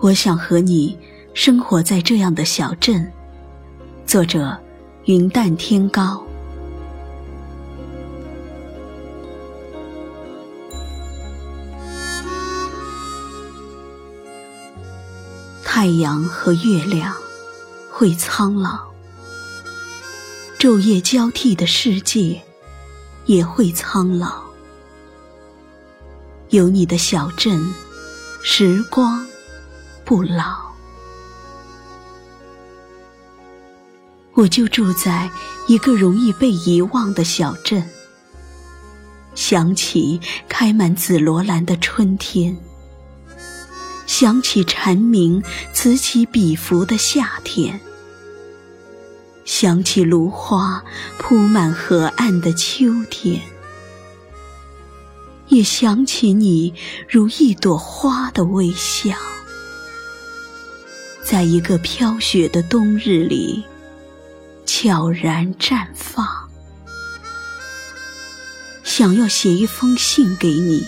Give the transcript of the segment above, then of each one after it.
我想和你生活在这样的小镇。作者：云淡天高。太阳和月亮会苍老，昼夜交替的世界也会苍老。有你的小镇，时光不老。我就住在一个容易被遗忘的小镇，想起开满紫罗兰的春天。想起蝉鸣此起彼伏的夏天，想起芦花铺满河岸的秋天，也想起你如一朵花的微笑，在一个飘雪的冬日里悄然绽放。想要写一封信给你，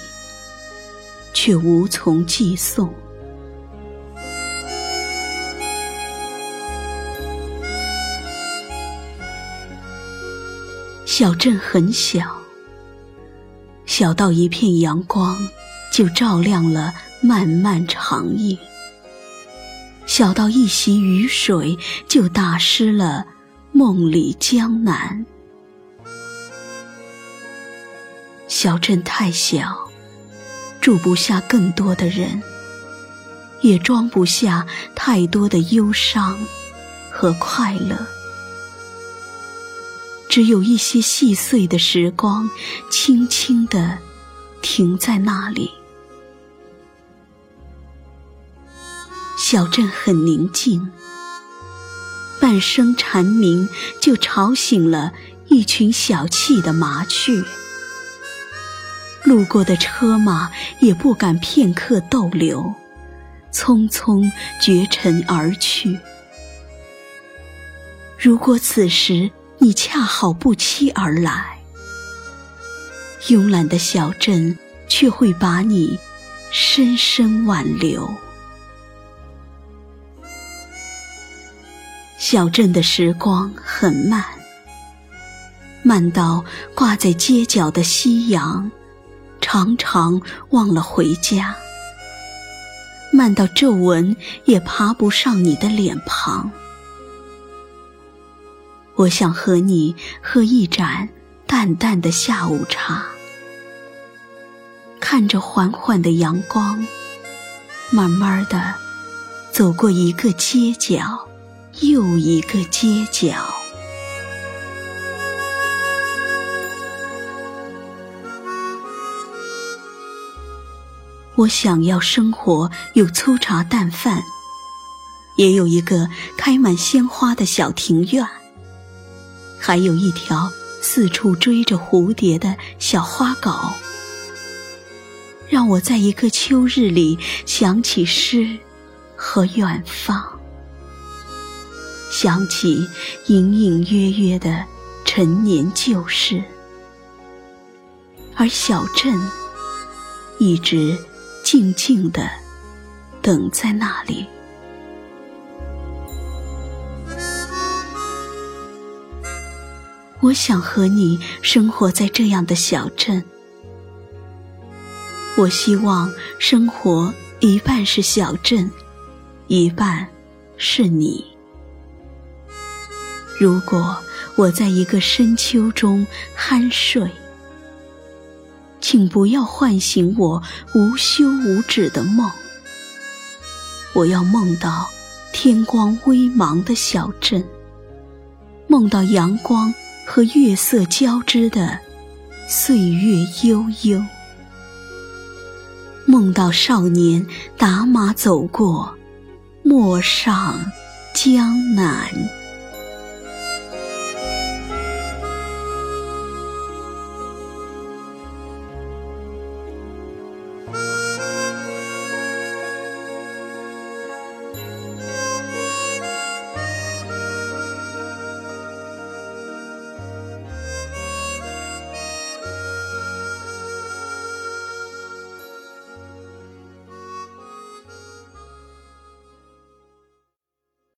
却无从寄送。小镇很小，小到一片阳光就照亮了漫漫长夜；小到一袭雨水就打湿了梦里江南。小镇太小，住不下更多的人，也装不下太多的忧伤和快乐。只有一些细碎的时光，轻轻地停在那里。小镇很宁静，半声蝉鸣就吵醒了一群小气的麻雀。路过的车马也不敢片刻逗留，匆匆绝尘而去。如果此时，你恰好不期而来，慵懒的小镇却会把你深深挽留。小镇的时光很慢，慢到挂在街角的夕阳常常忘了回家，慢到皱纹也爬不上你的脸庞。我想和你喝一盏淡淡的下午茶，看着缓缓的阳光，慢慢的走过一个街角又一个街角。我想要生活有粗茶淡饭，也有一个开满鲜花的小庭院。还有一条四处追着蝴蝶的小花狗，让我在一个秋日里想起诗和远方，想起隐隐约约的陈年旧事，而小镇一直静静的等在那里。我想和你生活在这样的小镇。我希望生活一半是小镇，一半是你。如果我在一个深秋中酣睡，请不要唤醒我无休无止的梦。我要梦到天光微茫的小镇，梦到阳光。和月色交织的岁月悠悠，梦到少年打马走过陌上江南。